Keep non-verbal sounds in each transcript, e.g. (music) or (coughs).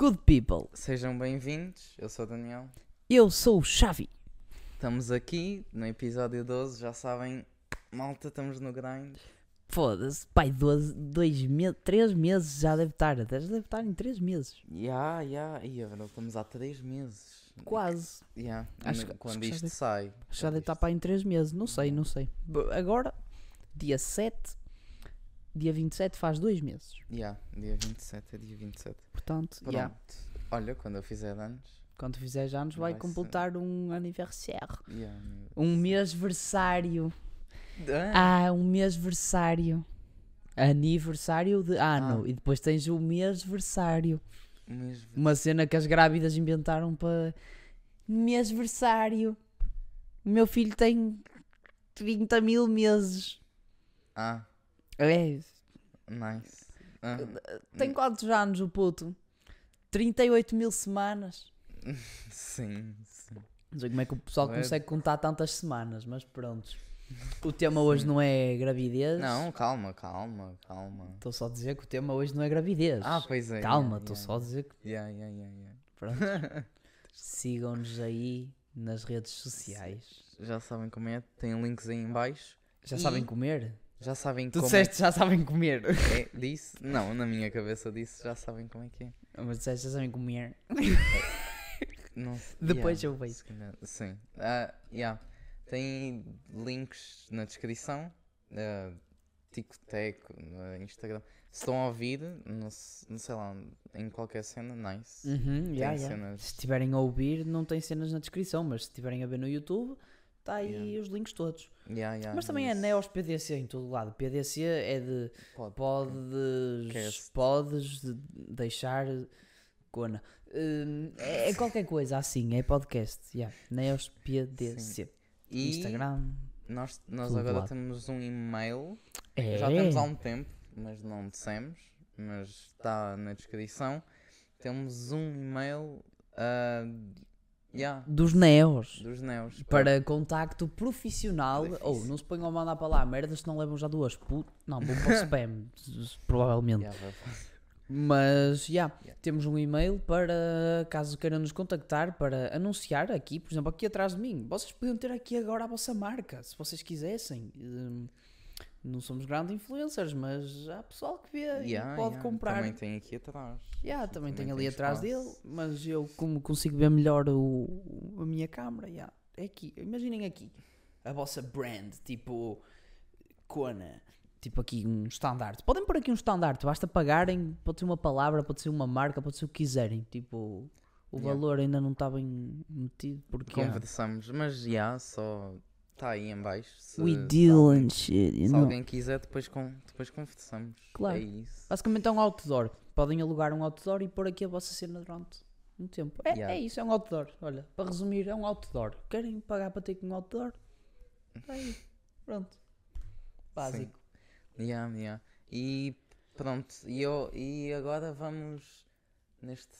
Good people, Sejam bem-vindos, eu sou o Daniel. eu sou o Xavi. Estamos aqui no episódio 12, já sabem, malta, estamos no grind. Foda-se, pai, dois, dois meses, três meses já deve estar, já deve estar em três meses. Ya, ya, e agora estamos há 3 meses. Quase. Ya, Acho acho quando que já isto sai. Já quando deve estar para em três meses, não sei, não sei. Agora, dia 7, dia 27 faz dois meses. Ya, dia 27, é dia 27. Portanto, Pronto, yeah, olha, quando eu fizer anos. quando fizeres anos vai, Vai ser- completar um aniversário. ya, Um mês-versário. Ah, Ah, um mês-versário. Aniversário de ano. Ah. E depois tens o mês-versário. mesmo. Uma cena que as grávidas inventaram para mês-versário. O meu filho tem 30 mil meses. Ah, É, nice. Ah, tem quantos anos o puto? 38 mil semanas. sim, sim. Não sei como é que o pessoal Ué. consegue contar tantas semanas, mas pronto. O tema hoje não é gravidez. Não, calma, calma, calma. Estou só a dizer que o tema hoje não é gravidez. Ah, pois é. Calma, estou ya, só a dizer que. Ya, ya, ya, ya. Pronto. (laughs) Sigam-nos aí nas redes sociais. Já sabem como é, tem links aí em baixo. Já E- sabem comer? Já sabem Tu como disseste já sabem comer. é é. Disse? Não, na minha cabeça disse, já sabem como é que é. Mas disseste já sabem comer. Não, (laughs) Depois yeah, eu vejo. Sim. Ah, yeah. Tem links na descrição. Uh, TikTok, no Instagram. Se estão a ouvir, não, se- não sei lá, em qualquer cena, nice. Uhum, yeah. cenas- Se estiverem a ouvir, não tem cenas na descrição, mas se estiverem a ver no YouTube, está aí Yeah. os links todos. Yeah, yeah, mas também é isso. Neos PDC em todo lado. PDC é de Pode. podes, Cast. podes de- deixar cona. Hum, é, é qualquer coisa assim, é podcast. Yeah. Neos PDC. E Instagram. nós, nós agora temos um e-mail É. Já temos há um tempo, mas não dissemos, mas está na descrição. Temos um e-mail ah, yeah, Dos Neos. dos Neos. Para contacto profissional. Ou não se ponham a mandar para lá merdas, não levam já duas. Não, vão para o spam, (laughs) provavelmente. Yeah, Mas, já, Yeah. temos um e-mail para, caso queiram nos contactar, para anunciar aqui, por exemplo, aqui atrás de mim. Vocês podiam ter aqui agora a vossa marca, se vocês quisessem. Hum, não somos grandes influencers, mas há pessoal que vê e yeah, pode yeah, comprar. Também tem aqui atrás. Yeah, também, também tem ali tem atrás espaço. dele, mas eu como consigo ver melhor o, a minha câmera, yeah, é aqui. Imaginem aqui a vossa brand, tipo Kona, tipo aqui um estandarte. Podem pôr aqui um estandarte, basta pagarem, pode ser uma palavra, pode ser uma marca, pode ser o que quiserem. Tipo, o valor ainda não está bem metido porque Conversamos, mas já, só está aí em baixo. Se, we deal alguém, and shit, you se know. alguém quiser, depois, com, depois conversamos. Claro. É isso. Basicamente é um outdoor. Podem alugar um outdoor e pôr aqui a vossa cena durante um tempo. É, Yeah. é isso, é um outdoor. Olha, para resumir, é um outdoor. Querem pagar para ter aqui um outdoor? Tá aí. (laughs) Pronto. Básico. Yeah, yeah. E pronto, e, eu, e agora vamos neste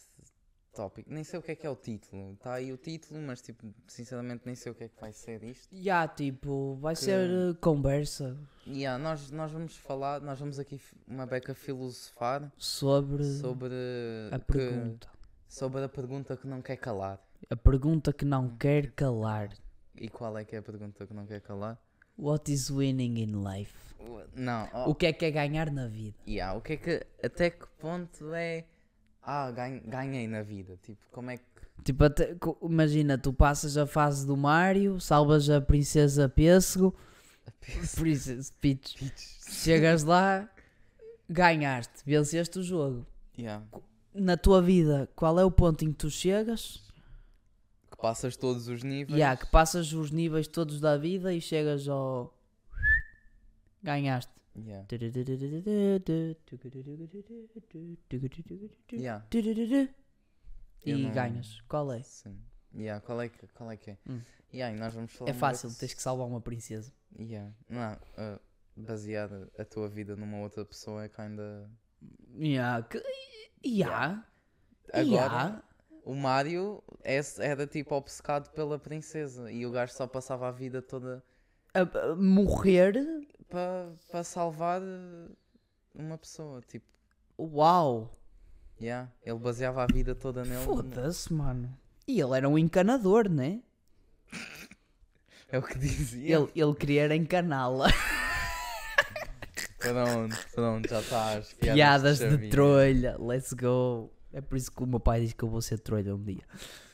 tópico. Nem sei o que é que é o título. Está aí o título, mas tipo, sinceramente nem sei o que é que vai ser isto. Já, tipo, vai Que- ser uh, conversa Yeah, nós, nós vamos falar, nós vamos aqui uma beca filosofar sobre, sobre a que- pergunta. sobre a pergunta que não quer calar. A pergunta que não quer calar. E qual é que é a pergunta que não quer calar? What is winning in life? Não, oh, O que é que é ganhar na vida? yeah, o que é que até que ponto é ah, ganho- ganhei na vida? Tipo, como é que Tipo, até- imagina, tu passas a fase do Mario, salvas a princesa Pêssego, (laughs) Princess Peach. Chegas lá, ganhaste, venceste o jogo. Yeah. Na tua vida, qual é o ponto em que tu chegas? que passas todos os níveis. Yeah, que passas os níveis todos da vida e chegas ao. Ganhaste. Yeah. E Yeah, Eu não- ganhas. Qual é? sim. Yeah, qual é que, qual é, que é? Hum. Yeah, e nós vamos falar É fácil, tens que salvar uma princesa. Yeah. Não, uh, basear a tua vida numa outra pessoa é kinda. Yeah, que... yeah. Agora, yeah. o Mario é- era tipo obcecado pela princesa e o gajo só passava a vida toda A- a morrer. Para salvar uh, uma pessoa. Tipo, Uau! Yeah, ele baseava a vida toda nele. Foda-se, mano. E ele era um encanador, né? É o que dizia. Ele, ele queria encaná-la. (laughs) Pronto, pronto, já estás. Piadas de Xavier. trolha, let's go. É por isso que o meu pai diz que eu vou ser trolha um dia.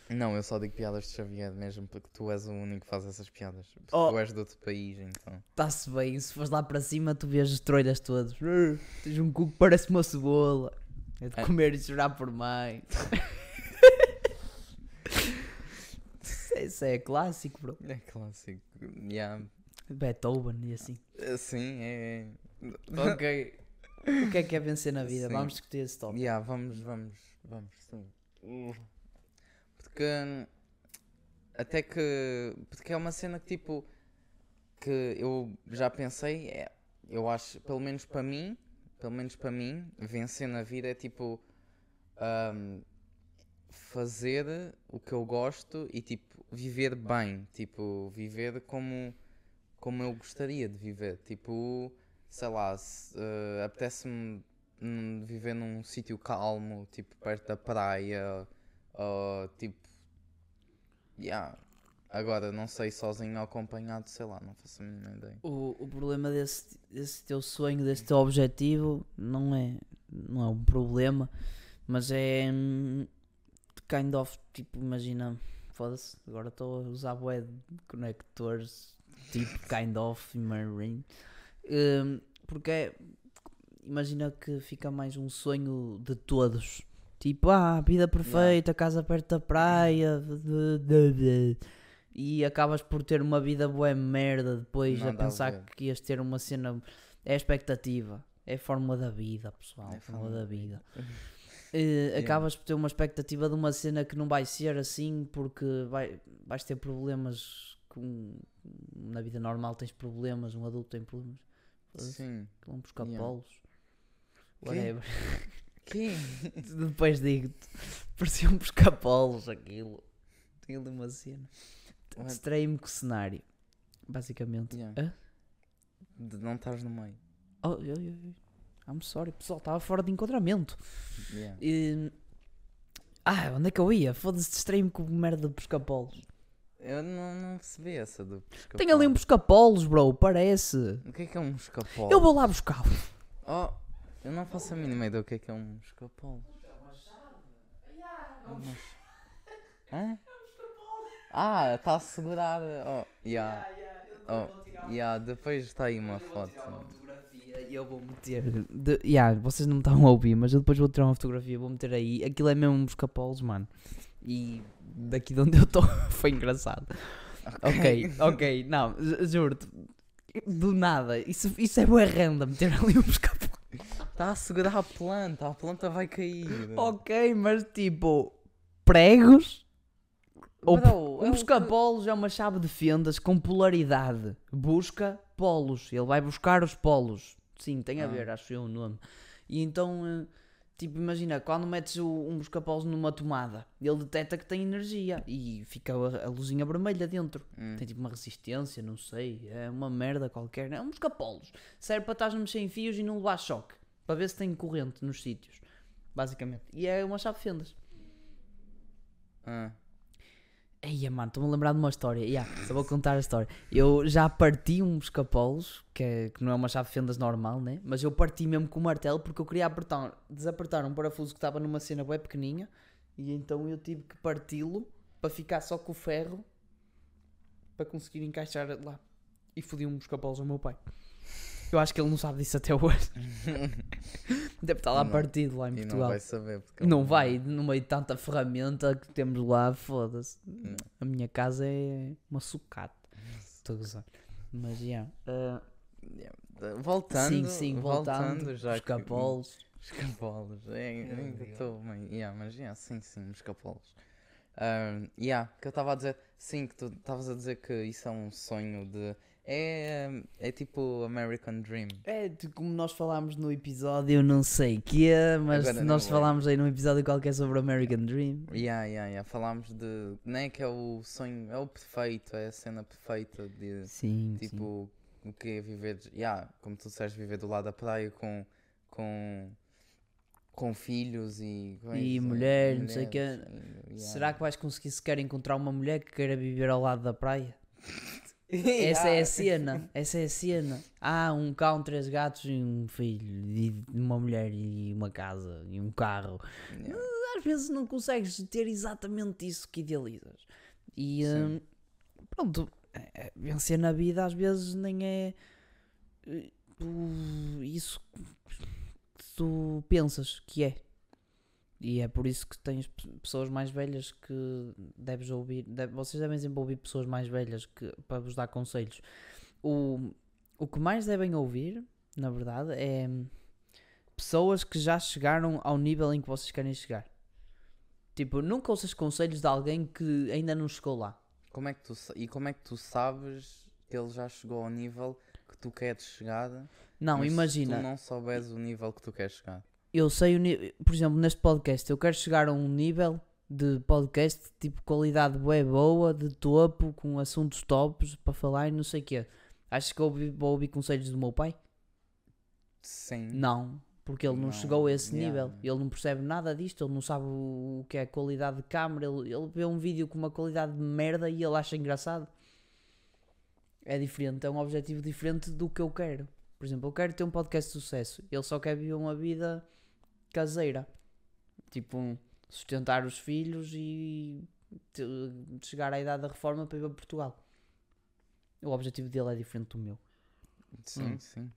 Não, eu só digo piadas de Xavier mesmo, porque tu és o único que faz essas piadas. Porque Oh. Tu és de outro país, então. Está-se bem, se fores lá para cima, tu vês as trolhas todas. Uh, Tens um cu que parece uma cebola. É de É. comer e chorar por mais. Isso é- Isso é clássico, bro. É clássico. Yeah. Beethoven e assim. Assim, é. Ok. (laughs) O que é que é vencer na vida? Sim. Vamos discutir esse tópico. Yeah, vamos, vamos, vamos, sim. Hum, até que porque é uma cena que tipo que eu já pensei, é, eu acho, pelo menos para mim, pelo menos para mim, vencer na vida é tipo hum, fazer o que eu gosto e tipo viver bem, tipo viver como como eu gostaria de viver, tipo, sei lá, se, eh, apetece-me viver num sítio calmo, tipo perto da praia, ou tipo, yeah. Agora não sei sozinho ou acompanhado, sei lá, não faço a mínima ideia. O, o problema desse, desse teu sonho, desse teu objetivo, não é, não é um problema, mas é hum, kind of, tipo, imagina, foda-se, agora estou a usar bué de conectores, tipo, kind of, marine, Hum, porque é, imagina que fica mais um sonho de todos, tipo, ah, vida perfeita, casa perto da praia, e acabas por ter uma vida bué merda depois a Nada a pensar ver. que ias ter uma cena. É a expectativa. É a fórmula da vida, pessoal. É a fórmula da vida. (laughs) Eh, Acabas por ter uma expectativa de uma cena que não vai ser assim porque vai, vais ter problemas com. Na vida normal tens problemas, um adulto tem problemas. Sim. Vão buscar Yeah. polos. Whatever. (laughs) Que? (laughs) Depois digo-te. Pareciam buscar polos aquilo. Tinha ali uma cena. Distraí-me com o cenário. Basicamente. Yeah. Hã? De não estás no meio. Oh, eu, eu, eu. I'm sorry, pessoal, estava fora de enquadramento. Yeah. E- Ah, onde é que eu ia? Foda-se, distraí-me com merda de pescapolos. Eu não, não percebi essa do pescapolo. Tem ali um pescapolos, bro, parece. O que é que é um escapolo? Eu vou lá buscar. Oh, eu não faço a mínima ideia do que é que é um escapolo. Mas... Hã? Ah, está a segurar. Oh, yeah. Oh, yeah, depois está aí uma foto. E eu vou meter. De... Yeah, vocês não me estão a ouvir, mas eu depois vou tirar uma fotografia, vou meter aí. Aquilo é mesmo um pescapolos, mano. E daqui de onde eu estou (laughs) foi engraçado. Ok, ok, não, ju- juro-te. Do nada, isso, isso é boa renda, meter ali um pescapolos. Está a segurar a planta, a planta vai cair. Ok, mas tipo, pregos. Ou Bro, Um é o busca-polos é uma chave de fendas com polaridade. Busca polos. Ele vai buscar os polos. Sim, tem a Ah. ver, acho eu o nome. E então, eh, tipo, imagina, quando metes um busca-polos numa tomada, ele detecta que tem energia e fica a, a luzinha vermelha dentro. Hum. Tem tipo uma resistência, não sei, é uma merda qualquer. É um busca-polos. Serve para estás a mexer em fios e não levar choque. Para ver se tem corrente nos sítios. Basicamente. E é uma chave de fendas. Ah, Eia, mano, estou-me a lembrar de uma história. Yeah, só vou contar a história. Eu já parti um escapolos, que, é- que não é uma chave de fendas normal, né? Mas eu parti mesmo com o martelo porque eu queria apertar, desapertar um parafuso que estava numa cena bem pequeninha e então eu tive que parti-lo para ficar só com o ferro para conseguir encaixar lá. E fodi um escapolos ao meu pai. Eu acho que ele não sabe disso até hoje. (laughs) Deve estar lá Não. partido lá em e não Portugal. vai saber. Porque Não vai, no meio de tanta ferramenta que temos lá, foda-se. A minha casa é uma sucata. Estou a. Mas, já. ah, Yeah. Voltando, sim, sim, voltando. já os que- capolos. Escapolos, é, ainda estou. Yeah, mas yeah, sim, sim, escapolos. Um, yeah, que eu estava a dizer, sim, que tu estavas a dizer que isso é um sonho de. É, é tipo American Dream. É, como nós falámos no episódio, não sei que é, mas Agora nós falámos aí num episódio qualquer sobre American Dream. Yeah, yeah, yeah. Falámos de. Não é que é o sonho, é o perfeito, é a cena perfeita de. Sim, sim. Tipo, o que é viver. Yeah, como tu disseste, viver do lado da praia com. com com filhos e, coisa, E mulher, não sei o quê. mulheres, e- yeah. Será que vais conseguir sequer encontrar uma mulher que queira viver ao lado da praia? (laughs) Essa é a cena, essa é a cena. Há um cão, três gatos e um filho, e uma mulher e uma casa e um carro. Yeah. Às vezes não consegues ter exatamente isso que idealizas. E hum, pronto, é- é- vencer na vida às vezes nem é eh, isso que tu pensas que é. E é por isso que tens pe- pessoas mais velhas que deves ouvir. deve- vocês devem sempre ouvir pessoas mais velhas que, para vos dar conselhos. O, o que mais devem ouvir, na verdade, é pessoas que já chegaram ao nível em que vocês querem chegar. Tipo, nunca ouças conselhos de alguém que ainda não chegou lá. Como é que tu, e como é que tu sabes que ele já chegou ao nível que tu queres chegar? Não, imagina. Se tu não souberes o nível que tu queres chegar. Eu sei o nível, por exemplo, neste podcast, eu quero chegar a um nível de podcast tipo qualidade bué boa, de topo, com assuntos tops para falar e não sei o quê. Acho que eu ouvi- vou ouvir conselhos do meu pai? Sim. Não, porque ele não, Não, chegou a esse yeah. nível. Ele não percebe nada disto, ele não sabe o o que é qualidade de câmera, ele, ele vê um vídeo com uma qualidade de merda e ele acha engraçado. É diferente, é um objetivo diferente do que eu quero. Por exemplo, eu quero ter um podcast de sucesso. Ele só quer viver uma vida caseira. Tipo, sustentar os filhos e chegar à idade da reforma para ir para Portugal. O objetivo dele é diferente do meu. Sim, Hum. sim.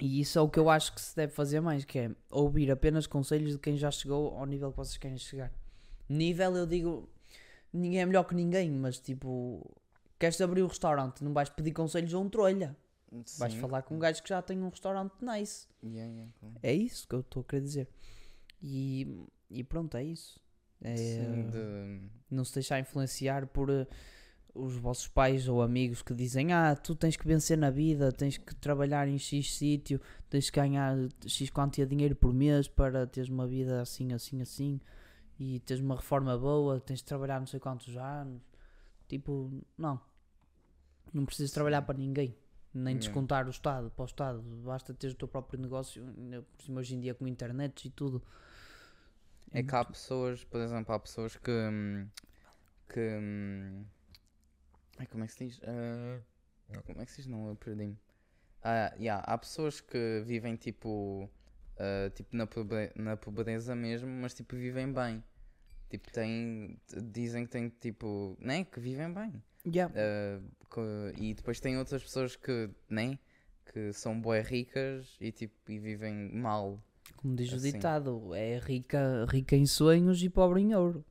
E isso é o que eu acho que se deve fazer mais, que é ouvir apenas conselhos de quem já chegou ao nível que vocês querem chegar. Nível, eu digo, ninguém é melhor que ninguém, mas tipo, queres abrir um restaurante, não vais pedir conselhos a um trolha. Vais Sim. falar com um gajo que já tem um restaurante nice. Yeah, yeah, claro. É isso que eu estou a querer dizer. E, e pronto, é isso. É, Sim, de- não se deixar influenciar por eh, os vossos pais ou amigos que dizem ah, tu tens que vencer na vida, tens que trabalhar em X sítio, tens que ganhar X quantia de dinheiro por mês para teres uma vida assim, assim, assim e teres uma reforma boa, tens de trabalhar não sei quantos anos. Tipo, não. Não precisas trabalhar para ninguém. Nem descontar o Estado para o Estado. Basta teres o teu próprio negócio, hoje em dia com internet e tudo. É que há pessoas, por exemplo, há pessoas que. hum, que. hum, Ai, como é que se diz? Ah, como é que se diz? Não, eu perdi-me. Ah, yeah, há pessoas que vivem tipo. ah, tipo na, pobre- na pobreza mesmo, mas tipo vivem bem. Tipo, têm. Dizem que têm tipo. Nem que vivem bem. Yeah. Ah, co- e depois tem outras pessoas que. Nem? Que são bué ricas e tipo. E vivem mal. Como diz o Assim. ditado, é rica, rica em sonhos e pobre em ouro.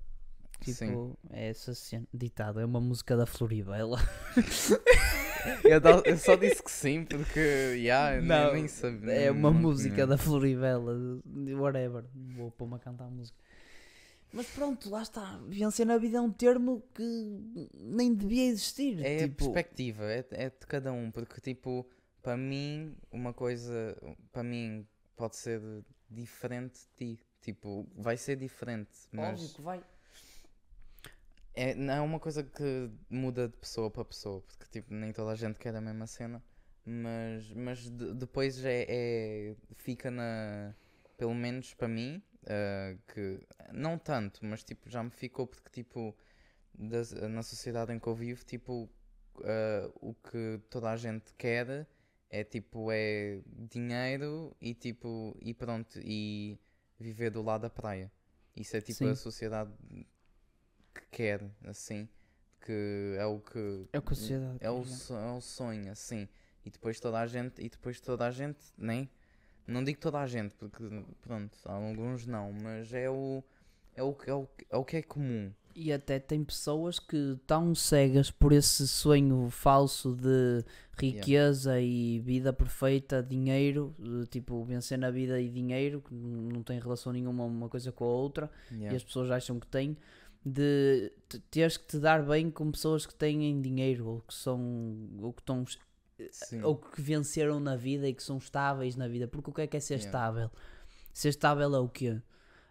Tipo, Sim. é essa cena. Ditado, é uma música da Floribela. (laughs) Eu, só disse que sim, porque yeah, Não, nem, nem sabia. É uma não música tinha. da Floribela. Whatever. Vou pôr-me a cantar a música. Mas pronto, lá está. Vencer na vida é um termo que nem devia existir. É a tipo, perspectiva, é, é de cada um, porque tipo, para mim, uma coisa, para mim pode ser diferente de ti. Tipo, vai ser diferente, óbvio mas que vai. é, não é uma coisa que muda de pessoa para pessoa, porque tipo, nem toda a gente quer a mesma cena, mas, mas de- depois é, é- fica na, pelo menos para mim, ah, que não tanto, mas tipo, já me ficou porque tipo, das- na sociedade em que eu vivo, tipo, ah, o que toda a gente quer é tipo, é dinheiro e tipo, e pronto, e viver do lado da praia. Isso é tipo Sim. a sociedade que quer, assim, que é o que É o que a sociedade é o, so- é o sonho, assim. E depois toda a gente, e depois toda a gente, nem não digo toda a gente, porque pronto, há alguns não, mas é o é o, é o, é o que é comum. E até tem pessoas que estão cegas por esse sonho falso de riqueza e vida perfeita, dinheiro, tipo vencer na vida e dinheiro, que não tem relação nenhuma uma coisa com a outra, e Yeah. as pessoas acham que têm, de te- teres que te dar bem com pessoas que têm dinheiro ou que são ou que estão Sim. ou que venceram na vida e que são estáveis na vida. Porque o que é que é ser Yeah. estável? Ser estável é o quê?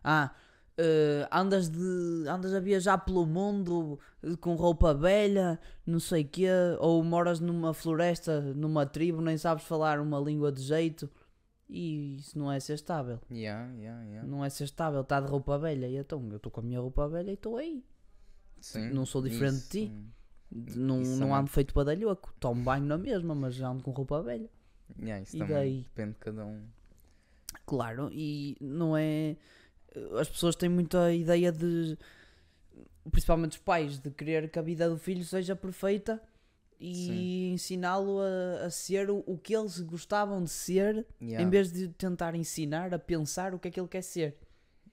Ah, eh, andas, de, andas a viajar pelo mundo eh, com roupa velha, não sei quê, ou moras numa floresta, numa tribo, nem sabes falar uma língua de jeito E isso não é ser estável. Yeah, yeah, yeah. Não é ser estável, está de roupa velha. E então, eu estou com a minha roupa velha e estou aí. Sim, não sou diferente de ti. isso- De- Não, Isso não também. ando feito badalhoco. Tomo banho na mesma, mas ando com roupa velha. Yeah, isso E daí? depende de cada um. Claro, e não é. As pessoas têm muita ideia de. Principalmente os pais, de querer que a vida do filho seja perfeita e ensiná-lo a, a ser o, o que eles gostavam de ser, Yeah. em vez de tentar ensinar a pensar o que é que ele quer ser.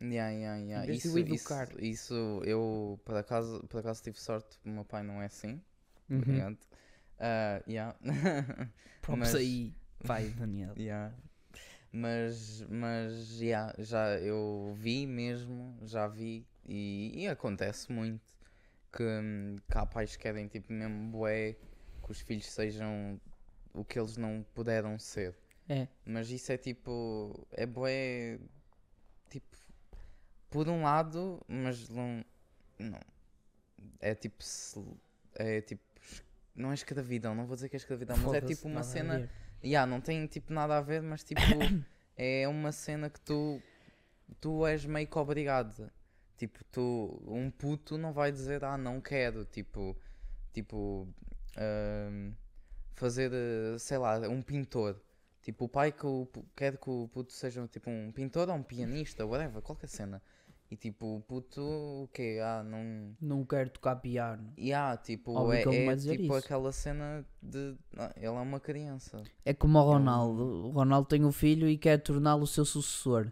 Yeah, yeah, yeah. Em vez de Isso, o educar. Isso, isso eu por acaso, por acaso tive sorte, o meu pai não é assim. Uhum. obrigado. Ah, yeah. (laughs) Props Mas- aí, vai, Daniel. Yeah. Mas, mas yeah, já eu vi mesmo, já vi e, e acontece muito que, que há pais que querem tipo mesmo bué que os filhos sejam o que eles não puderam ser. É, Mas isso é tipo. É bué. Tipo. Por um lado, mas não. Não. É tipo. É tipo. Não é escravidão, não vou dizer que é escravidão, mas é tipo uma cena. Yeah, não tem tipo nada a ver, mas tipo. (coughs) é uma cena que tu. Tu és meio que obrigado. Tipo, tu. Um puto não vai dizer, ah, não quero. Tipo. Tipo. ahm, fazer, sei lá, um pintor. Tipo, o pai que o, quer que o puto seja tipo um pintor ou um pianista, whatever, qualquer cena. E tipo, o puto, o quê? Ah, não. Não quero tocar piano. E ah, tipo, Óbvio é, é tipo isso. aquela cena de. ah, ele é uma criança. É como o Ronaldo. O Ronaldo tem um filho e quer torná-lo o seu sucessor.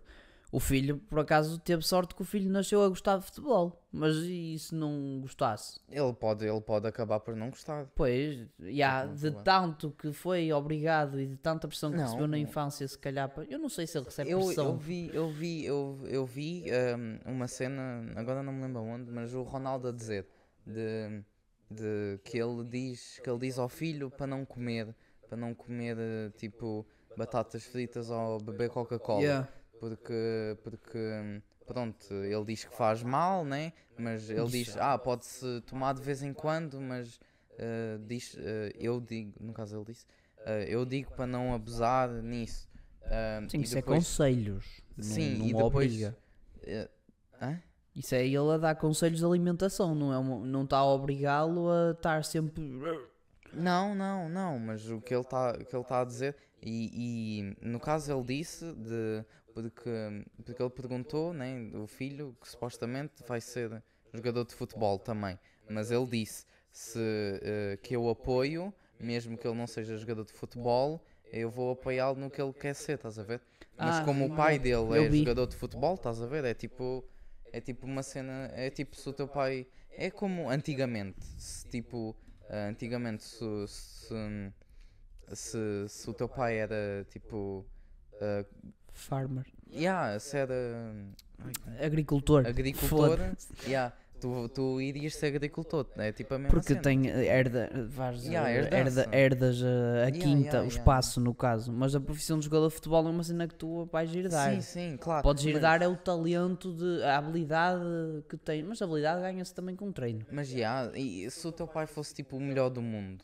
O filho, por acaso, teve sorte que o filho nasceu a gostar de futebol. Mas e se não gostasse? Ele pode, ele pode acabar por não gostar. Pois, já, não de tanto que foi obrigado e de tanta pressão que Não, recebeu na infância, se calhar. Eu não sei se ele recebe Eu, pressão. eu vi, eu vi, eu, eu vi ahm, uma cena, agora não me lembro onde, mas o Ronaldo a dizer de, de que ele diz que ele diz ao filho para não comer, para não comer tipo batatas fritas ou beber Coca-Cola. Yeah. Porque, porque pronto, ele diz que faz mal, né? Mas ele diz, ah, pode-se tomar de vez em quando, mas eh, diz, eh, eu digo, no caso ele disse, eh, eu digo para não abusar nisso. Sim, e isso depois- é conselhos. Não, Sim, não e o depois- obriga. Isso é ele a dar conselhos de alimentação, não é uma- não está a obrigá-lo a estar sempre. Não, não, não, mas o que ele está tá a dizer, e, e no caso ele disse, de, porque, porque ele perguntou, né, o filho, que supostamente vai ser jogador de futebol também, mas ele disse se, eh, que eu apoio, mesmo que ele não seja jogador de futebol, eu vou apoiá-lo no que ele quer ser, estás a ver? Mas Ah, como o pai dele é vi. jogador de futebol, estás a ver? É tipo, é tipo uma cena, é tipo se o teu pai, é como antigamente, se, tipo, ah, antigamente se, se, se, se o teu pai era tipo, ah, Farmer. yeah, se era Agricultor. agricultor, Foda-se. yeah, tu, tu irias ser agricultor, é tipo a mesma Porque cena. tem herda, vais, Yeah, eh, herda, herdas a, a Yeah, quinta, yeah, o yeah. espaço no caso. Mas a profissão de jogador de futebol é uma cena que tu vais herdar. Sim, sim, claro. Podes mas- herdar é o talento, de, a habilidade que tem. Mas a habilidade ganha-se também com treino. Mas yeah, e se o teu pai fosse tipo o melhor do mundo?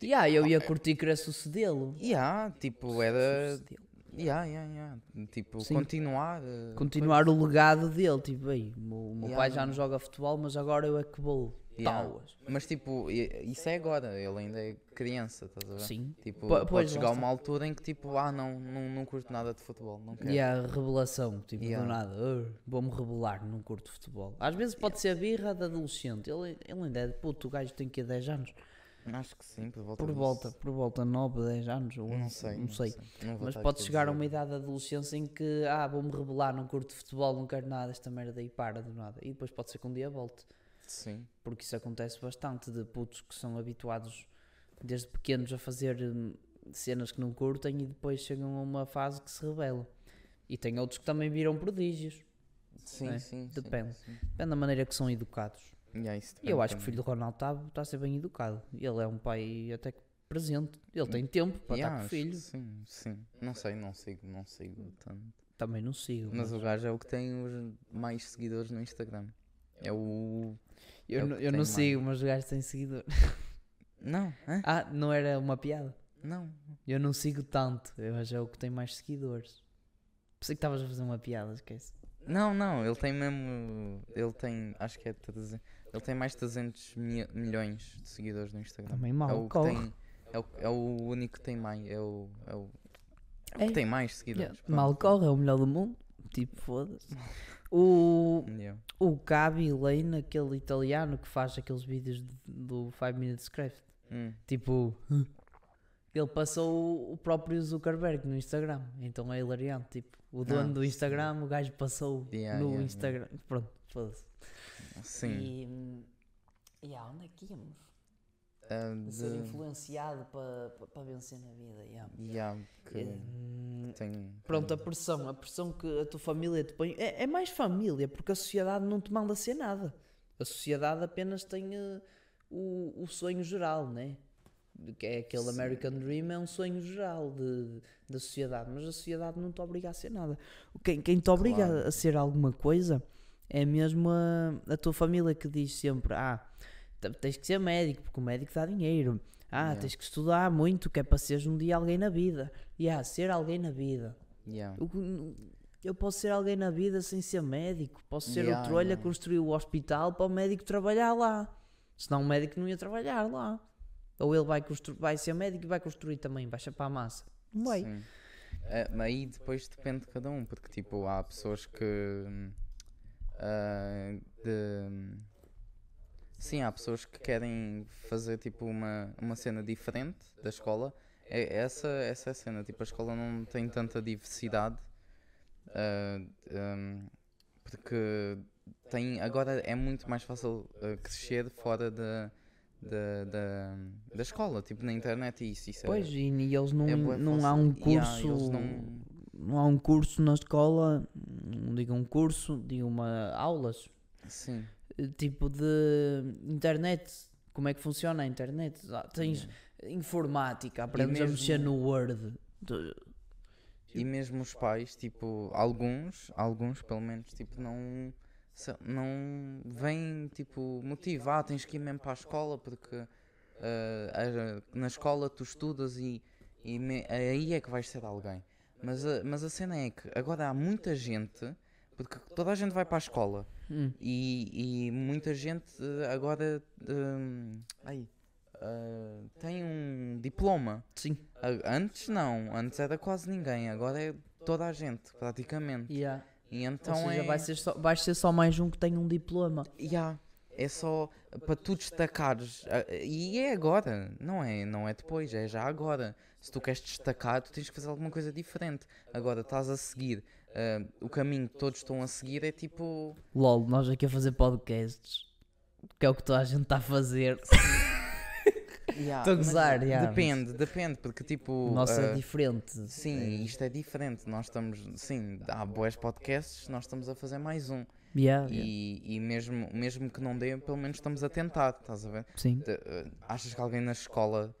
E ah, eu ia curtir querer sucedê-lo. Yeah, tipo, era. Sucedê-lo. Yeah, yeah, yeah. Tipo, Sim. continuar. eh, Continuar o legado dele. Tipo, ei, o meu, Yeah, pai já mano. não joga futebol, mas agora eu é que vou. Yeah. Tauas. Mas tipo, isso é agora, ele ainda é criança, estás a ver? Sim. Tipo, Po- pode chegar a uma altura em que tipo, ah não, não, não curto nada de futebol, não quero. E a revelação, tipo, Yeah. do nada, "Ah, vou-me revelar, não curto futebol. Às vezes pode ser a birra de adolescente, ele, ele ainda é de puto, o gajo tem que 10 anos, Acho que sim, por volta por volta, por volta 9, 10 anos, ou Não 11, sei, não sei. Não Mas pode chegar a uma idade de adolescência em que, ah, vou-me revelar, não curto futebol, não quero nada, esta merda aí para do nada. E depois pode ser que um dia volte, Sim, porque isso acontece bastante de putos que são habituados desde pequenos a fazer hum, cenas que não curtem e depois chegam a uma fase que se rebelam. E tem outros que também viram prodígios. sim, É, sim. sim, depende. sim. Depende da maneira que são educados. Yeah, isso E eu acho que o filho do Ronaldo está tá a ser bem educado. Ele é um pai até que presente. Ele tem tempo para Yeah, estar com o filho. Sim, sim. Não sei, não sigo, não sigo tanto. Também não sigo. Mas Mas o gajo é o que tem os mais seguidores no Instagram. É o. eu é o eu não mais. sigo, mas o gajo tem seguidor. Não, hã? Ah, não era uma piada. Não. Eu não sigo tanto. Eu acho que é o que tem mais seguidores. Pensei que estavas a fazer uma piada, esquece. Não, não, ele tem mesmo. Ele tem. Acho que é 300. Ele tem mais de 300 mi- milhões de seguidores no Instagram. Também é mal, o que corre. tem. É o, é o único que tem mais. É o. É o, é o É. que tem mais seguidores. Yeah, Mal corre, é o melhor do mundo. Tipo, foda-se. (laughs) O. Yeah. o Gabi Lane, aquele italiano que faz aqueles vídeos de- do 5 Minutes Craft. Hum, Tipo, (gasps) ele passou o próprio Zuckerberg no Instagram. Então é hilariante. Tipo, o dono Ah, do sim. Instagram, o gajo passou Yeah, no yeah, Instagram. Pronto, foda-se. Sim. E. Yeah, onde é que íamos? ah, De ser influenciado para pa, pa vencer na vida. Yeah. yeah, que tem. Pronto, a pressão, a pressão que a tua família te põe é, é mais família, porque a sociedade não te manda ser nada. A sociedade apenas tem eh, o, o sonho geral, né? Que é aquele Sim. American Dream, é um sonho geral de, da sociedade, mas a sociedade não te obriga a ser nada. Quem, quem te obriga Claro. a ser alguma coisa é mesmo a, a tua família que diz sempre: Ah, te- tens que ser médico, porque o médico dá dinheiro. Ah, Yeah. tens que estudar muito, que é para seres um dia alguém na vida. E ah, ser alguém na vida. Yeah. Eu, eu posso ser alguém na vida sem ser médico. Posso ser Yeah, o trolha yeah. que construiu o hospital para o médico trabalhar lá. Senão o médico não ia trabalhar lá. Ou ele vai, vai ser médico e vai construir também, vai chapar a massa. Não vai. Sim. Eh, aí depois depende de cada um, porque tipo, há pessoas que ah, de sim, há pessoas que querem fazer tipo uma, uma cena diferente da escola. É, essa, essa é a cena, tipo, a escola não tem tanta diversidade ah, hum, porque tem agora é muito mais fácil ah, crescer fora da, da, da, da escola, tipo na internet e isso, isso é- Pois, e, e eles não, é não há um Yeah, curso. eles não- há um curso na escola, não digo um curso, digo uma aulas, Sim. eh, tipo de internet. Como é que funciona a internet? Ah, Tens informática, aprendes a mesmo- mexer no Word. E mesmo os pais, tipo, alguns, alguns pelo menos, tipo, não, não vêm, tipo, motivar, tens que ir mesmo para a escola porque ah, a- na escola tu estudas e, e me- aí é que vais ser alguém. Mas a, mas a cena é que agora há muita gente, porque toda a gente vai para a escola Hum. e, e muita gente eh, agora hum, ai, ah, tem um diploma. Sim. Antes não, antes era quase ninguém, agora é toda a gente, praticamente. Yeah. E então Ou seja, é. vai ser só, vais ser só mais um que tem um diploma. Yeah, é só para tu destacares. ah, E é agora, não é, não é depois, é já agora. Se tu queres destacar, tu tens que fazer alguma coisa diferente. Agora estás a seguir. ah, o caminho que todos estão a seguir é tipo. LOL, nós aqui a fazer podcasts. Que é o que toda a gente está a fazer. (laughs) Yeah, Estou a mas gozar, yeah, Depende, depende, porque tipo. O nosso é ah, diferente. Sim, isto é diferente. Nós estamos, sim, há boas podcasts, nós estamos a fazer mais um. Yeah, yeah. E, e mesmo, mesmo que não dê, pelo menos estamos a tentar, estás a ver? Sim. De- eh, achas que alguém na escola,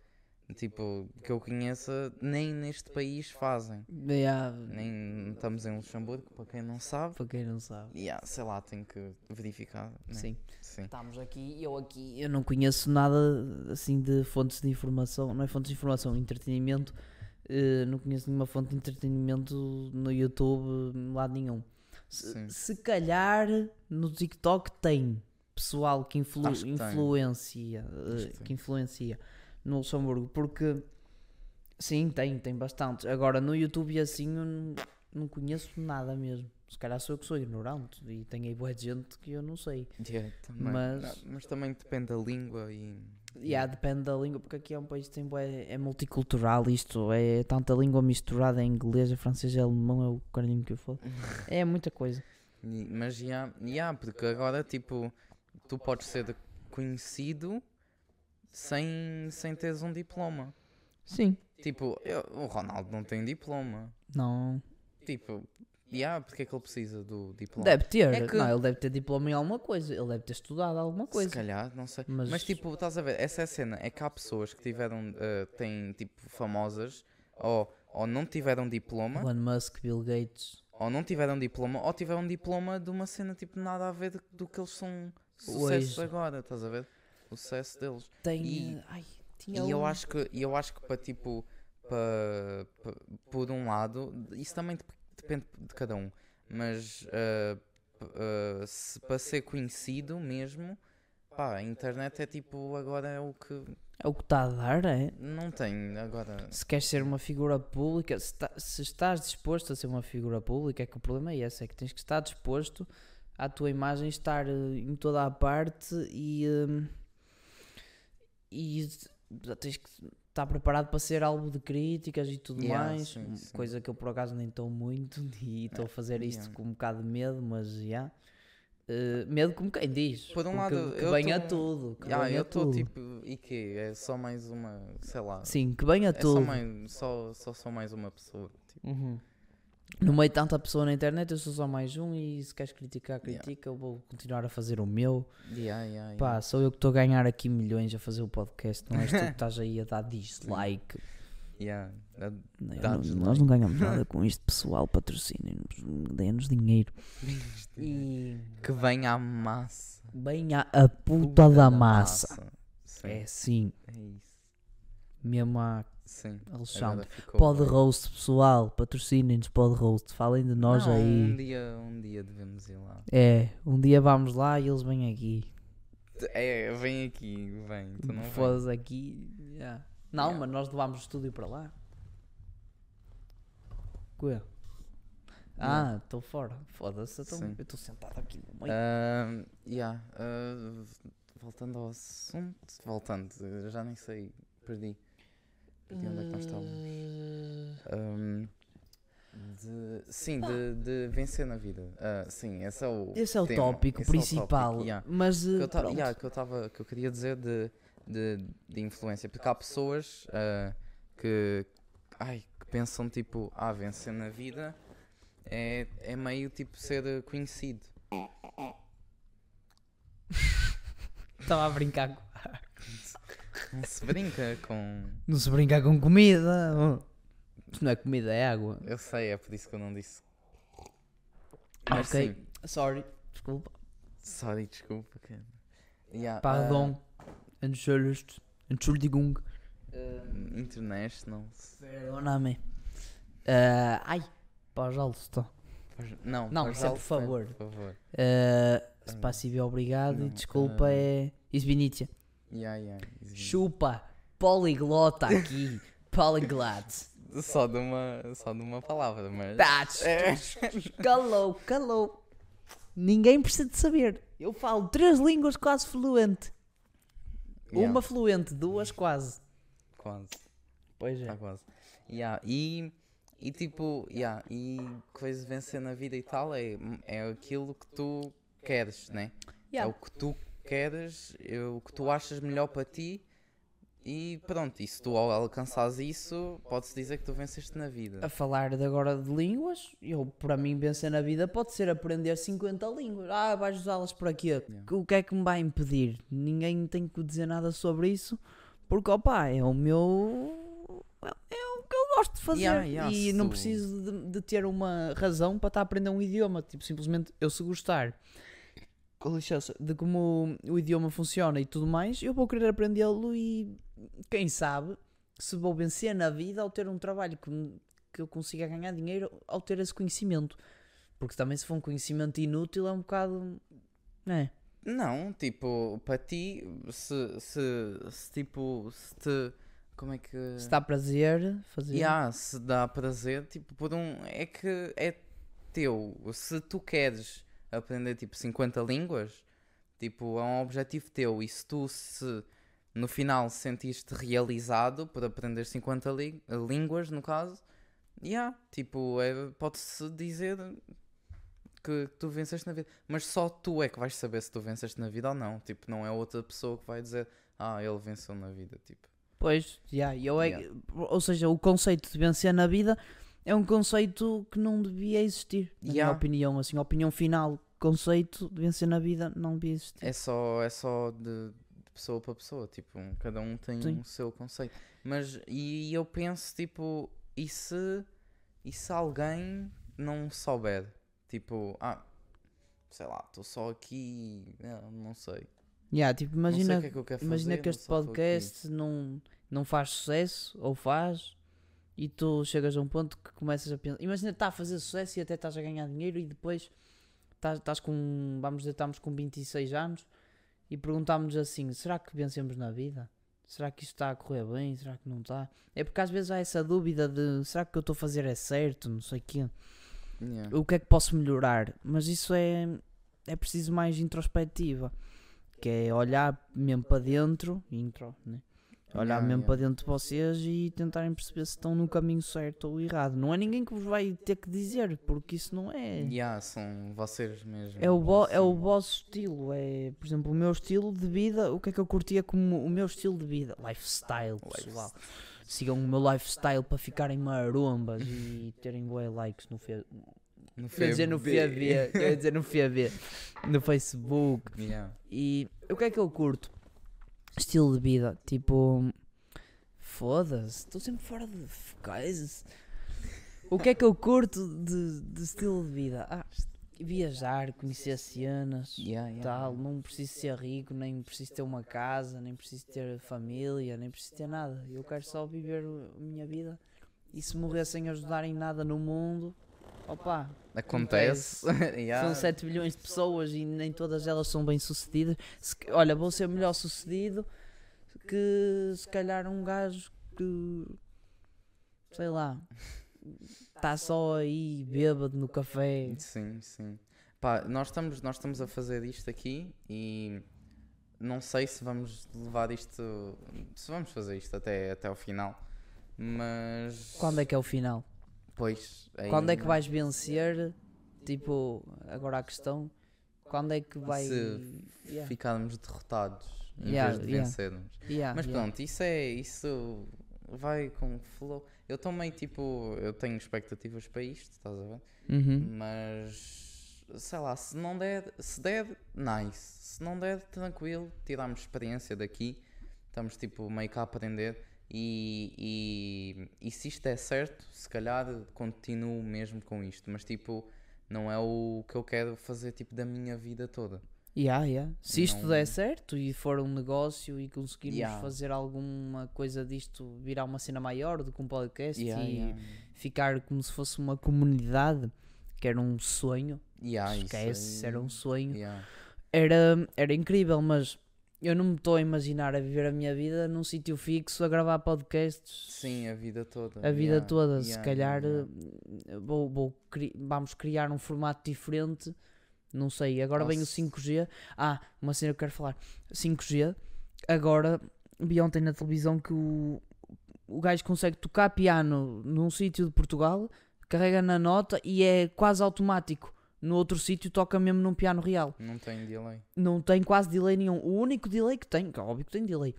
tipo, que eu conheça, nem neste país fazem? Yeah. Nem estamos em Luxemburgo, para quem não sabe. Para quem não sabe. E ah, sei lá, tenho que verificar. né? Sim. Sim. Estamos aqui, eu aqui, eu não conheço nada assim de fontes de informação, não é fontes de informação, entretenimento. eh, não conheço nenhuma fonte de entretenimento no YouTube, lado nenhum. Se, Sim. se calhar no TikTok tem pessoal que, influ- que influencia, eh, que influencia no Luxemburgo, porque sim, tem, tem bastante. Agora no YouTube e assim eu não, não conheço nada mesmo. Se calhar sou eu que sou ignorante e tem aí boa gente que eu não sei. Yeah, também. Mas- Não, mas também depende da língua e. Yeah, depende da língua, porque aqui é um país que tem bué- é multicultural isto, é tanta língua misturada, é inglês, é francês, é alemão, é o carinho que eu falo. (laughs) É muita coisa. Mas já, já, porque agora, tipo, tu podes ser conhecido sem, sem teres um diploma. Sim. Tipo, eu- o Ronaldo não tem diploma. Não. Tipo, já, porque é que ele precisa do diploma? Deve ter, É que- não, ele deve ter diploma em alguma coisa, ele deve ter estudado alguma coisa. Se calhar, não sei. Mas- Mas, tipo, estás a ver, essa é a cena. É que há pessoas que tiveram, eh, têm, tipo, famosas, ou, ou não tiveram diploma, Elon Musk, Bill Gates, ou não tiveram diploma, ou tiveram diploma de uma cena, tipo, nada a ver do, do que eles são sucesso Hoje. agora, estás a ver? O sucesso deles. tem. E- Ai, E eu um- acho que, e eu acho que para tipo, para, pa- por um lado, isso também depende de cada um, mas p- ah, se para ser conhecido mesmo, pá, a internet é tipo, agora é o que É o que está a dar, é? não tem, agora, Se queres ser uma figura pública, se, tá- se estás disposto a ser uma figura pública, é que o problema é esse, é que tens que estar disposto à tua imagem estar eh, em toda a parte e, eh, e tens que estar preparado para ser alvo de críticas e tudo Yeah, mais, sim, sim. coisa que eu por acaso nem estou muito (laughs) e estou a fazer isto yeah. com um bocado de medo, mas já. Eh, medo como quem diz, Por um lado, que eu venha tô- tudo, que ah, eu estou tipo, e que É só mais uma, sei lá, Sim, que venha é tudo. só, mais, só, só sou mais uma pessoa, tipo, Uhum. No meio de tanta pessoa na internet, eu sou só mais um e se queres criticar, Yeah. critica, eu vou continuar a fazer o meu. yeah, yeah, Pá, yeah. sou eu que estou a ganhar aqui milhões a fazer o podcast, não és tu que estás aí a dar dislike. (laughs) Yeah, não- dislike. nós não ganhamos nada com isto, pessoal, patrocinem-nos, deem-nos dinheiro. (laughs) E que venha a massa. bem a, a puta da massa. Sim, É sim, é isso. Mesmo a Sim. Alexandre. Pod bem. roast, pessoal, patrocinem-nos pod roast, falem de nós Não, aí. Um dia, um dia devemos ir lá. É, um dia vamos lá e eles vêm aqui. É, vem aqui, vem. Tu não. Foda-se aqui. yeah. Não, Yeah. mas nós levámos o estúdio para lá. Ué. Ah, estou fora. Foda-se, eu estou sentado aqui no meio. Ahm, yeah, ah, voltando ao assunto. Voltando, já nem sei. Perdi. Perdi onde é que nós estávamos. Ahm, de, sim, de, de vencer na vida. Ah, sim, esse é o. Esse é o tema, tópico esse é o principal. tópico, yeah. Mas que eh, eu, ta- yeah, que eu tava, que eu queria dizer de, de, de influência, porque há pessoas ah, que, ai, que pensam tipo, ah, vencer na vida é, é meio tipo ser eh, conhecido. (laughs) Estava a brincar com... Não se brinca com. Não se brinca com comida. Isto não é comida, é água. Eu sei, é por isso que eu não disse. Mas ok. sim, Sorry. Desculpa. sorry, desculpa. cara. Yeah, Pardon. Entschuldigt. Entschuldigung. ah, international. Perdóname. Ah, ai. Pajal-se. Não, Não, para isso é por favor. Por favor. Uh, obrigado. não, e desculpa, ah, é. Isbinitia. Yeah, yeah. Chupa. Poliglota aqui. (laughs) Polyglot. Só de uma, só de uma palavra, mas. Tats. É. Calou, calou. Ninguém precisa de saber. Eu falo três línguas quase fluente. Yeah, Uma fluente, duas quase. Quase, Pois tá quase. Yeah, e, e tipo, yeah, e coisa de vencer na vida e tal é, é aquilo que tu queres, né? É o que tu queres, o que tu achas melhor para ti e pronto. E se tu alcançares isso, pode-se dizer que tu venceste na vida. A falar de agora de línguas, eu, para mim, vencer na vida pode ser aprender 50 línguas. Ah, vais usá-las por aqui. O que é que me vai impedir? Ninguém tem que dizer nada sobre isso, porque, opá, é o meu. É o que eu gosto de fazer. Yeah, yeah, e não preciso de, de ter uma razão para estar a aprender um idioma. Tipo, simplesmente eu se gostar. Com licença, de como o, o idioma funciona e tudo mais, eu vou querer aprendê-lo e quem sabe se vou vencer na vida ao ter um trabalho que, que eu consiga ganhar dinheiro ao ter esse conhecimento. Porque também se for um conhecimento inútil é um bocado. É. Não, tipo, para ti, se, se, se tipo, se te. Como é que. Se dá prazer fazer. Yeah, se dá prazer, tipo, por um. É que é teu. Se tu queres aprender tipo 50 línguas, tipo, é um objetivo teu. E se tu se no final sentiste realizado por aprender 50 lí- línguas, no caso, yeah, tipo, é, pode-se dizer que tu venceste na vida. Mas só tu é que vais saber se tu venceste na vida ou não. Tipo, não é outra pessoa que vai dizer, ah, ele venceu na vida. Tipo, Pois, yeah, e eu é, Yeah. ou seja, o conceito de vencer na vida é um conceito que não devia existir. Na minha Yeah. opinião, assim, a opinião final, conceito de vencer na vida não devia existir. É só, é só de, de pessoa para pessoa, tipo, cada um tem Sim. o seu conceito. Mas, e eu penso, tipo, e se, e se alguém não souber? Tipo, ah, sei lá, estou só aqui, eh, não sei. Yeah, tipo, não sei imagina, o que é que eu quero imagina fazer, que eu este podcast não, não faz sucesso, ou faz, e tu chegas a um ponto que começas a pensar. Imagina, está a fazer sucesso e até estás a ganhar dinheiro, e depois estás, estás com, vamos dizer, estamos com 26 anos e perguntámos assim: será que vencemos na vida? Será que isto está a correr bem? Será que não está? É porque às vezes há essa dúvida de será que o que eu estou a fazer é certo? Não sei o quê. Yeah. O que é que posso melhorar? Mas isso é, é preciso mais introspectiva. Que é olhar mesmo para dentro, intro, né? Olhar mesmo para dentro de vocês e tentarem perceber se estão no caminho certo ou errado. Não é ninguém que vos vai ter que dizer, porque isso não é. Yeah, são vocês mesmo. É o, vo é o vosso estilo, é, por exemplo, o meu estilo de vida, o que é que eu curtia como o meu estilo de vida? Lifestyle, pessoal. Sigam o meu lifestyle para ficarem marombas e terem bué likes no, fe No Quer dizer no FB. FAB, quer dizer no FAB, no Facebook. (laughs) Yeah. E o que é que eu curto? Estilo de vida, tipo. Foda-se, estou sempre fora de coisas. O que é que eu curto de, de estilo de vida? Ah, viajar, conhecer cenas, Yeah, yeah. tal. Não preciso ser rico, nem preciso ter uma casa, nem preciso ter família, nem preciso ter nada. Eu quero só viver a minha vida. E se morrer sem ajudar em nada no mundo, opa, Acontece. (laughs) yeah. são 7 bilhões de pessoas e nem todas elas são bem sucedidas. Se olha, vou ser melhor sucedido que se calhar um gajo que sei lá está só aí bêbado no café. Sim, sim. Pá, nós estamos, nós estamos a fazer isto aqui e não sei se vamos levar isto. Se vamos fazer isto até, até ao final. Mas. Quando é que é o final? Pois. Quando é que vais vencer? Tipo, agora a questão, quando é que vai. Se Yeah. Ficarmos derrotados em Yeah, vez de yeah. vencermos. Mas pronto, isso é. Isso vai com flow. Eu também, tipo, eu tenho expectativas para isto, estás a ver? Uhum. Mas sei lá, se não der, se der, nice. Se não der, tranquilo, tiramos experiência daqui, estamos tipo meio cá a aprender. E, e, e se isto der certo, se calhar continuo mesmo com isto, mas tipo, não é o que eu quero fazer tipo da minha vida toda. Yeah, yeah. Se isto Não- der certo e for um negócio e conseguirmos Yeah. fazer alguma coisa disto virar uma cena maior do que um podcast Yeah, e yeah. ficar como se fosse uma comunidade, que era um sonho, Yeah, isso esquece, aí- era um sonho, era, era incrível, mas eu não me estou a imaginar a viver a minha vida num sítio fixo a gravar podcasts Sim, a vida toda. a vida yeah, toda. Se yeah, calhar yeah, eh, Vou, vou cri- vamos criar um formato diferente. Não sei, agora vem o Nossa. 5G. Ah, uma cena que eu quero falar: 5G. Agora vi ontem na televisão que o, o gajo consegue tocar piano num sítio de Portugal, carrega na nota e é quase automático. No outro sítio toca mesmo num piano real. Não tem delay. Não tem quase delay nenhum. O único delay que tem, que é óbvio que tem delay,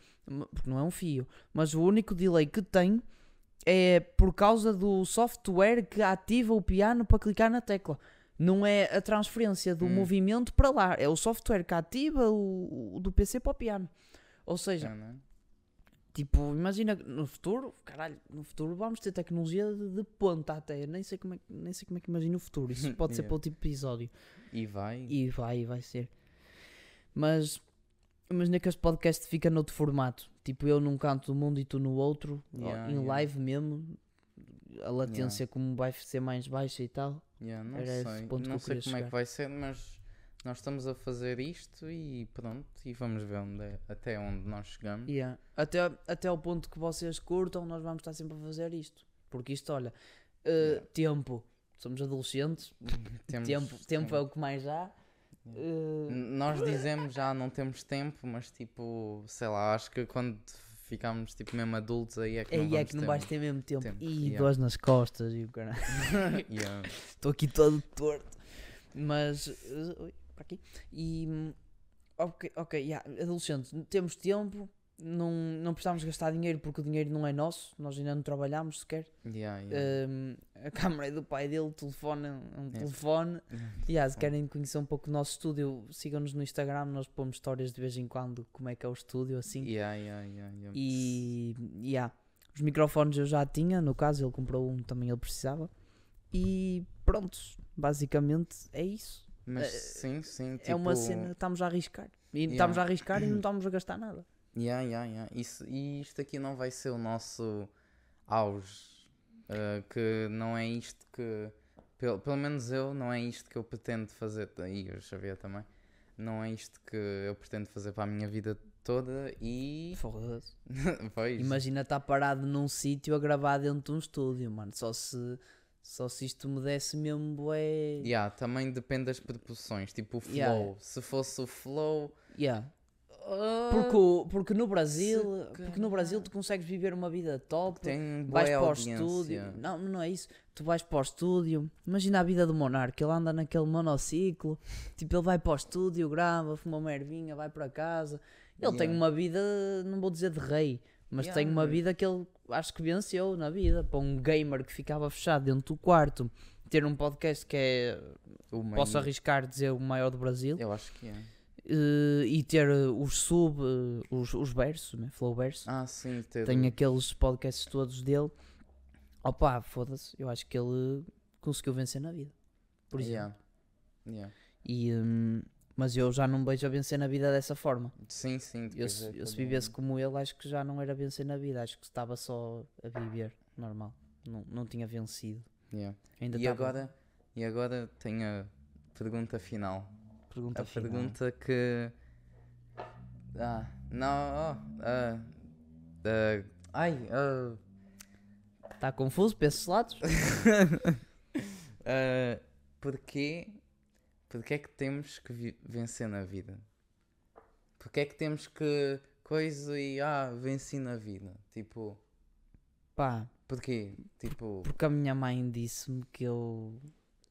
porque não é um fio, mas o único delay que tem é por causa do software que ativa o piano para clicar na tecla. Não é a transferência do Hum. movimento para lá, é o software que ativa o, o do PC para o piano. Ou seja, É, né? Tipo, imagina no futuro, caralho, no futuro vamos ter tecnologia de, de ponta até. Nem sei como é, que- nem sei como é que imagino o futuro. Isso (laughs) pode ser Yeah. para outro episódio. E vai. E vai, vai ser. Mas imagina que este podcast fica noutro formato. Tipo, eu num canto do mundo e tu no outro, Yeah, em yeah. live mesmo. A latência como vai ser mais baixa e tal. Não Era sei, não sei como é chegar. que vai ser, mas nós estamos a fazer isto e pronto, e vamos ver onde é- até onde nós chegamos. Yeah. Até, até ao ponto que vocês curtam, nós vamos estar sempre a fazer isto. Porque isto, olha, eh, Yeah. tempo. Somos adolescentes, (laughs) Temos- tempo, tempo é o que mais há. Eh, Nós dizemos já não temos tempo, mas tipo, sei lá, acho que quando ficamos tipo mesmo adultos aí é que não aí é que não vais ter mesmo tempo. tempo, E yeah. nas costas e o caralho. (laughs) (laughs) Estou aqui todo torto. Mas. oi, para aqui. E. Ok, ok, yeah, adolescente, temos tempo, não, não precisamos gastar dinheiro porque o dinheiro não é nosso, nós ainda não trabalhamos sequer. Yeah, yeah. Hum, a câmara é do pai dele, o telefone é um É. telefone. (laughs) Yeah, se querem conhecer um pouco o nosso estúdio, sigam-nos no Instagram, nós pomos histórias de vez em quando, como é que é o estúdio, assim. E yeah, os microfones eu já tinha, no caso ele comprou um, também ele precisava. E pronto, basicamente é isso. Mas É- sim, sim. Tipo, É uma cena que estamos a arriscar. E Yeah. estamos a arriscar e não estamos a gastar nada. Yeah, yeah, yeah. Isso, e isto aqui não vai ser o nosso auge. uh, que não é isto que. Pelo, pelo menos eu, não é isto que eu pretendo fazer. E o Xavier também. Não é isto que eu pretendo fazer para a minha vida toda e. (laughs) Foda-se. Imagina estar parado num sítio a gravar dentro de um estúdio, mano. Só se, só se isto me desse mesmo bué. Yeah, também depende das proporções. Tipo o flow. Yeah. Se fosse o flow. Yeah. ah, Porque, porque no Brasil, porque no Brasil tu consegues viver uma vida top. tem vais para o estúdio. Não, não é isso. Tu vais para o estúdio. Imagina a vida do Monarca. Ele anda naquele monociclo. Tipo, ele vai para o estúdio, grava, fuma uma ervinha, vai para casa. Ele tem Yeah. uma vida, não vou dizer de rei, mas Yeah, tem uma vida que ele acho que venceu na vida. Para um gamer que ficava fechado dentro do quarto, ter um podcast que é, posso arriscar dizer, o maior do Brasil. Eu acho que é. eh, e ter eh, os sub, eh, os, os versos, né? flow versos. Ah, sim. Ter... Tem aqueles podcasts todos dele. Opa, foda-se, eu acho que ele conseguiu vencer na vida. Por exemplo. Yeah. Yeah. E, hum, mas eu já não vejo a vencer na vida dessa forma. Sim, sim. Eu, se, é eu se vivesse um. como ele, acho que já não era vencer na vida. Acho que estava só a viver normal. Não, não tinha vencido. Yeah. Ainda E estava- agora, e agora tenho a pergunta final. pergunta a final. pergunta que. Ah, não. oh, ah, ah, ai, ah, Está confuso para esses lados? (laughs) ah, porquê, porquê é que temos que vencer na vida? Porquê é que temos que coisa e ah, venci na vida? Tipo, Pá, porquê? Tipo, porque a minha mãe disse-me que eu.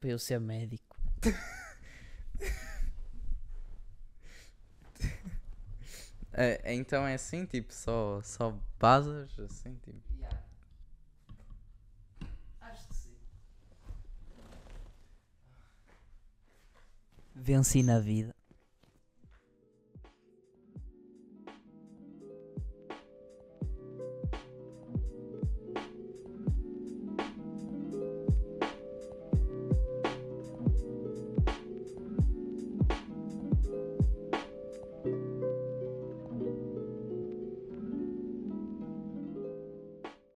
para eu ser médico. (laughs) é, então é assim, tipo, só, só basas, assim, tipo. Acho que sim. Venci na vida.